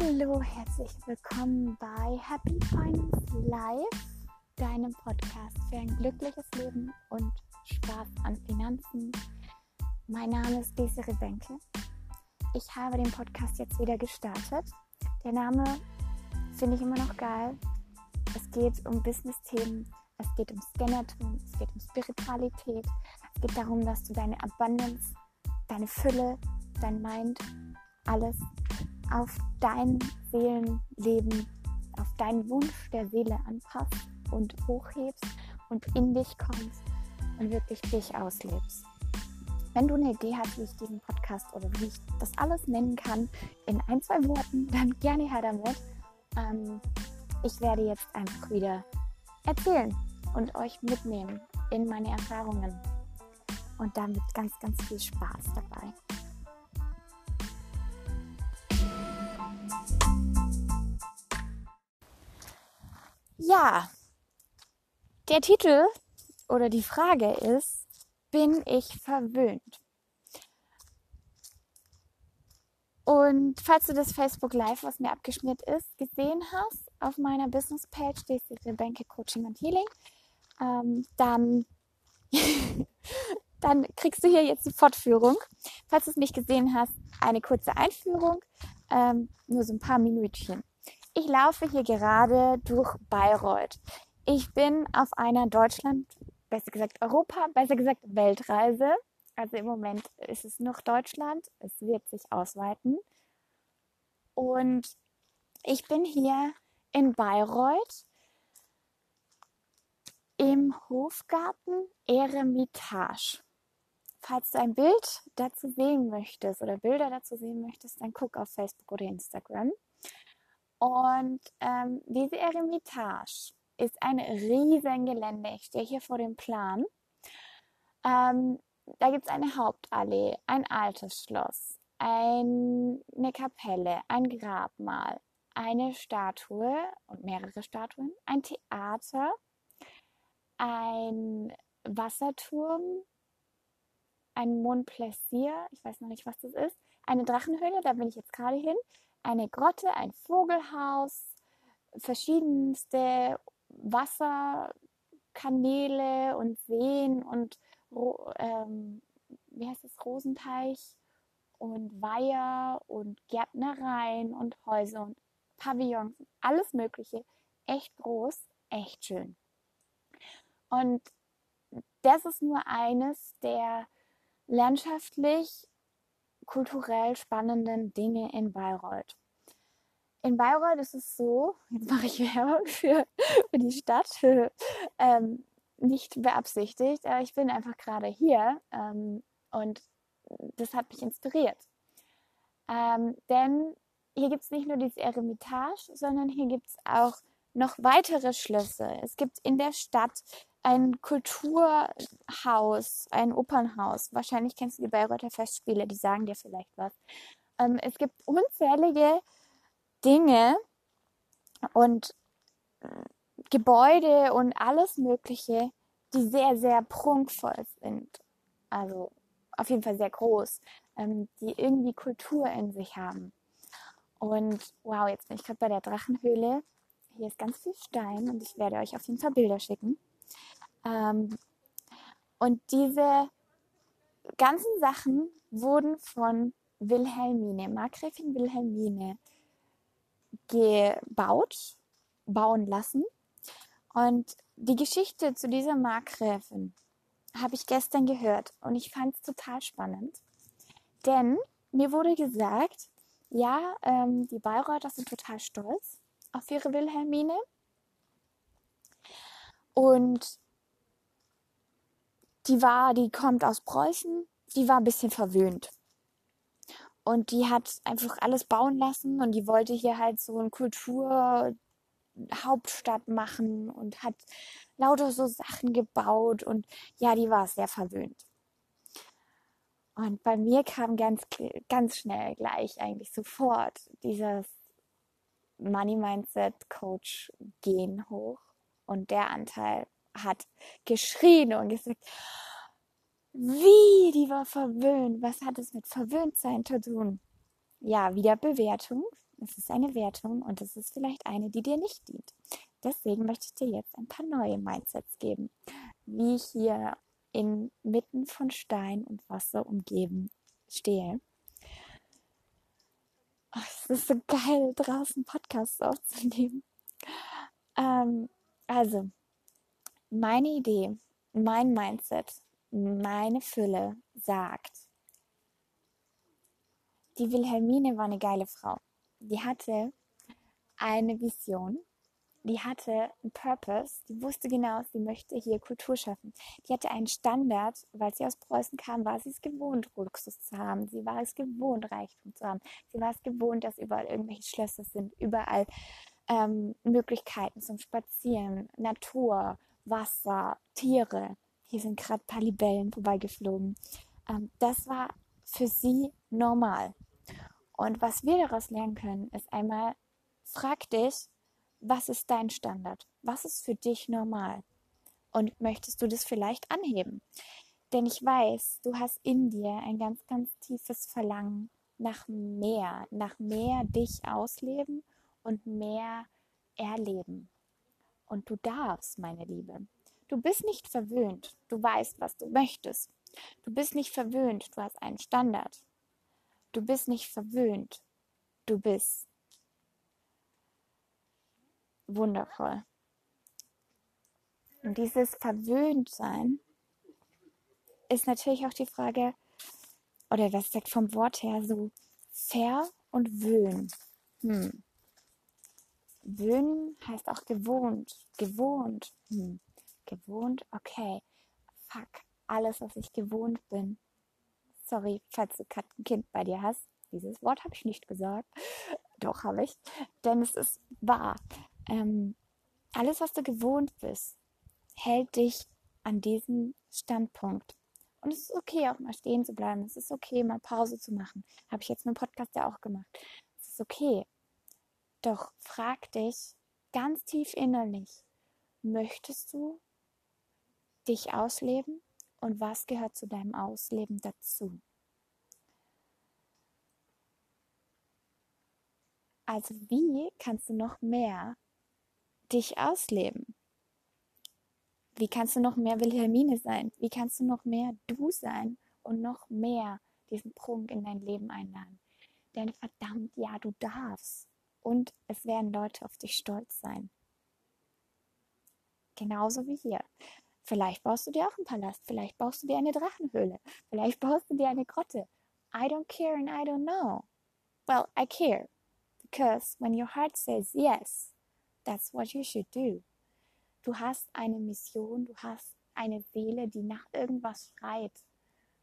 Hallo, herzlich willkommen bei Happy Finance Live, deinem Podcast für ein glückliches Leben und Spaß an Finanzen. Mein Name ist Desiree Benke. Ich habe den Podcast jetzt wieder gestartet. Der Name finde ich immer noch geil. Es geht um Business-Themen, es geht um Scannertum, es geht um Spiritualität, es geht darum, dass du deine Abundance, deine Fülle, dein Mind, alles auf dein Seelenleben, auf deinen Wunsch der Seele anpasst und hochhebst und in dich kommst und wirklich dich auslebst. Wenn du eine Idee hast, wie ich diesen Podcast oder wie ich das alles nennen kann, in ein, zwei Worten, dann gerne her damit. Ähm, ich werde jetzt einfach wieder erzählen und euch mitnehmen in meine Erfahrungen. Und damit ganz, ganz viel Spaß dabei. Ja, der Titel oder die Frage ist, bin ich verwöhnt? Und falls du das Facebook Live, was mir abgeschmiert ist, gesehen hast, auf meiner Business Page, die ist Rebecca Coaching und Healing, ähm, dann, dann kriegst du hier jetzt die Fortführung. Falls du es nicht gesehen hast, eine kurze Einführung, ähm, nur so ein paar Minütchen. Ich laufe hier gerade durch Bayreuth. Ich bin auf einer Deutschland, besser gesagt Europa, besser gesagt Weltreise. Also im Moment ist es noch Deutschland. Es wird sich ausweiten. Und ich bin hier in Bayreuth im Hofgarten Eremitage. Falls du ein Bild dazu sehen möchtest oder Bilder dazu sehen möchtest, dann guck auf Facebook oder Instagram. Und ähm, diese Eremitage ist ein riesen Gelände. Ich stehe hier vor dem Plan. Ähm, da gibt es eine Hauptallee, ein altes Schloss, ein, eine Kapelle, ein Grabmal, eine Statue und mehrere Statuen, ein Theater, ein Wasserturm, ein Mont Plaisir, ich weiß noch nicht, was das ist, eine Drachenhöhle, da bin ich jetzt gerade hin, eine Grotte, ein Vogelhaus, verschiedenste Wasserkanäle und Seen und ähm, wie heißt es, Rosenteich und Weiher und Gärtnereien und Häuser und Pavillons, alles Mögliche. Echt groß, echt schön. Und das ist nur eines der landschaftlich kulturell spannenden Dinge in Bayreuth. In Bayreuth ist es so, jetzt mache ich Werbung für, für die Stadt, ähm, nicht beabsichtigt, aber ich bin einfach gerade hier ähm, und das hat mich inspiriert. Ähm, denn hier gibt es nicht nur dieses Eremitage, sondern hier gibt es auch noch weitere Schlösser. Es gibt in der Stadt ein Kulturhaus, ein Opernhaus. Wahrscheinlich kennst du die Bayreuther Festspiele, die sagen dir vielleicht was. Ähm, es gibt unzählige Dinge und äh, Gebäude und alles Mögliche, die sehr, sehr prunkvoll sind. Also auf jeden Fall sehr groß, ähm, die irgendwie Kultur in sich haben. Und wow, jetzt bin ich gerade bei der Drachenhöhle. Hier ist ganz viel Stein und ich werde euch auf jeden Fall Bilder schicken. Ähm, und diese ganzen Sachen wurden von Wilhelmine, Markgräfin Wilhelmine, gebaut, bauen lassen. Und die Geschichte zu dieser Markgräfin habe ich gestern gehört und ich fand es total spannend. Denn mir wurde gesagt, ja, ähm, die Bayreuther sind total stolz auf ihre Wilhelmine. Und die war, die kommt aus Preußen, die war ein bisschen verwöhnt. Und die hat einfach alles bauen lassen und die wollte hier halt so eine Kulturhauptstadt machen und hat lauter so Sachen gebaut und ja, die war sehr verwöhnt. Und bei mir kam ganz, ganz schnell gleich eigentlich sofort dieses Money Mindset Coach Gen hoch und der Anteil hat geschrien und gesagt, wie, die war verwöhnt. Was hat es mit Verwöhntsein zu tun? Ja, wieder Bewertung. Es ist eine Wertung und es ist vielleicht eine, die dir nicht dient. Deswegen möchte ich dir jetzt ein paar neue Mindsets geben, wie ich hier inmitten von Stein und Wasser umgeben stehe. Oh, es ist so geil, draußen Podcasts aufzunehmen. Ähm, also, meine Idee, mein Mindset, meine Fülle sagt, die Wilhelmine war eine geile Frau. Die hatte eine Vision, die hatte einen Purpose, die wusste genau, sie möchte hier Kultur schaffen. Die hatte einen Standard, weil sie aus Preußen kam, war sie es gewohnt, Luxus zu haben. Sie war es gewohnt, Reichtum zu haben. Sie war es gewohnt, dass überall irgendwelche Schlösser sind, überall ähm, Möglichkeiten zum Spazieren, Natur, Wasser, Tiere. Hier sind gerade ein paar Libellen vorbeigeflogen. Ähm, das war für sie normal. Und was wir daraus lernen können, ist einmal, frag dich, was ist dein Standard? Was ist für dich normal? Und möchtest du das vielleicht anheben? Denn ich weiß, du hast in dir ein ganz, ganz tiefes Verlangen nach mehr, nach mehr dich ausleben und mehr erleben. Und du darfst, meine Liebe. Du bist nicht verwöhnt. Du weißt, was du möchtest. Du bist nicht verwöhnt. Du hast einen Standard. Du bist nicht verwöhnt. Du bist wundervoll. Und dieses Verwöhntsein ist natürlich auch die Frage, oder das sagt vom Wort her so, fair und wöhn. Hm. Wöhnen heißt auch gewohnt. Gewohnt. Hm. Gewohnt, okay. Fuck. Alles, was ich gewohnt bin. Sorry, falls du gerade ein Kind bei dir hast. Dieses Wort habe ich nicht gesagt. Doch, habe ich. Denn es ist wahr. Ähm, alles, was du gewohnt bist, hält dich an diesem Standpunkt. Und es ist okay, auch mal stehen zu bleiben. Es ist okay, mal Pause zu machen. Habe ich jetzt mit dem Podcast ja auch gemacht. Es ist okay. Doch frag dich ganz tief innerlich, möchtest du dich ausleben und was gehört zu deinem Ausleben dazu? Also wie kannst du noch mehr dich ausleben? Wie kannst du noch mehr Wilhelmine sein? Wie kannst du noch mehr du sein und noch mehr diesen Prunk in dein Leben einladen? Denn verdammt, ja, du darfst und es werden Leute auf dich stolz sein. Genauso wie hier. Vielleicht baust du dir auch einen Palast, vielleicht baust du dir eine Drachenhöhle, vielleicht baust du dir eine Grotte. I don't care and I don't know. Well, I care. Because when your heart says yes, that's what you should do. Du hast eine Mission, du hast eine Seele, die nach irgendwas schreit.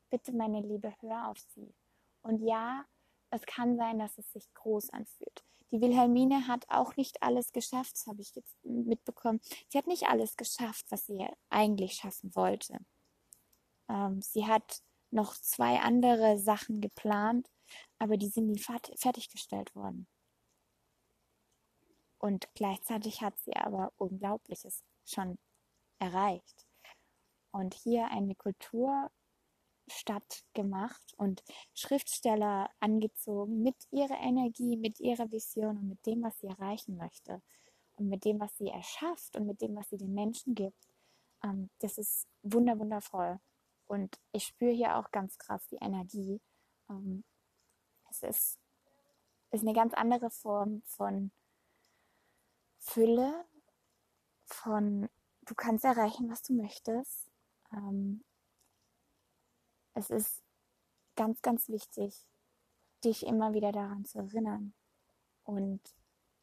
Bitte, meine Liebe, hör auf sie. Und ja, es kann sein, dass es sich groß anfühlt. Die Wilhelmine hat auch nicht alles geschafft, das habe ich jetzt mitbekommen. Sie hat nicht alles geschafft, was sie eigentlich schaffen wollte. Ähm, sie hat noch zwei andere Sachen geplant, aber die sind nie fertiggestellt worden. Und gleichzeitig hat sie aber Unglaubliches schon erreicht. Und hier eine Kultur Stadt gemacht und Schriftsteller angezogen mit ihrer Energie, mit ihrer Vision und mit dem, was sie erreichen möchte und mit dem, was sie erschafft und mit dem, was sie den Menschen gibt. Ähm, das ist wunder wundervoll. Und ich spüre hier auch ganz krass die Energie. Ähm, es ist, ist eine ganz andere Form von Fülle, von du kannst erreichen, was du möchtest. Ähm, es ist ganz, ganz wichtig, dich immer wieder daran zu erinnern und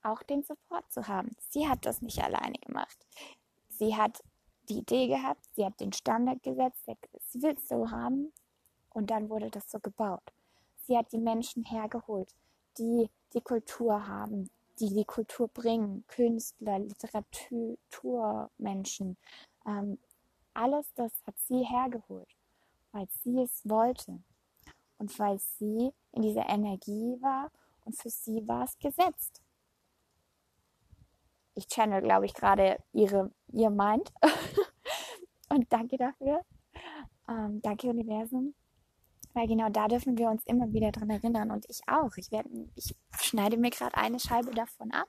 auch den Support zu haben. Sie hat das nicht alleine gemacht. Sie hat die Idee gehabt, sie hat den Standard gesetzt, sie will es so haben und dann wurde das so gebaut. Sie hat die Menschen hergeholt, die die Kultur haben, die die Kultur bringen, Künstler, Literaturmenschen, ähm, alles das hat sie hergeholt weil sie es wollte und weil sie in dieser Energie war und für sie war es gesetzt. Ich channel, glaube ich, gerade ihre, ihr Mind. und danke dafür. Ähm, danke, Universum. Weil genau da dürfen wir uns immer wieder dran erinnern und ich auch. Ich, werde, ich schneide mir gerade eine Scheibe davon ab,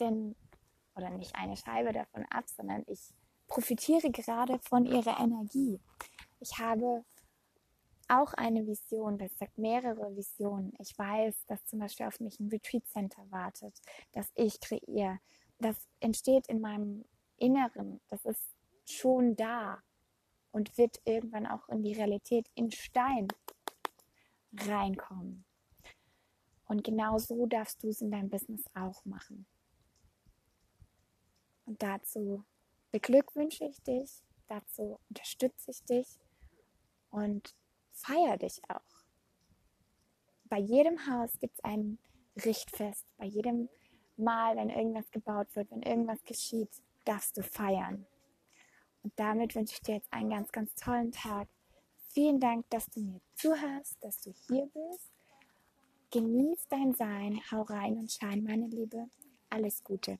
denn, oder nicht eine Scheibe davon ab, sondern ich profitiere gerade von ihrer Energie. Ich habe auch eine Vision, das sagt mehrere Visionen. Ich weiß, dass zum Beispiel auf mich ein Retreat Center wartet, das ich kreiere. Das entsteht in meinem Inneren. Das ist schon da und wird irgendwann auch in die Realität in Stein reinkommen. Und genau so darfst du es in deinem Business auch machen. Und dazu beglückwünsche ich dich, dazu unterstütze ich dich und feier dich auch. Bei jedem Haus gibt es ein Richtfest. Bei jedem Mal, wenn irgendwas gebaut wird, wenn irgendwas geschieht, darfst du feiern. Und damit wünsche ich dir jetzt einen ganz, ganz tollen Tag. Vielen Dank, dass du mir zuhörst, dass du hier bist. Genieß dein Sein, hau rein und schein, meine Liebe. Alles Gute.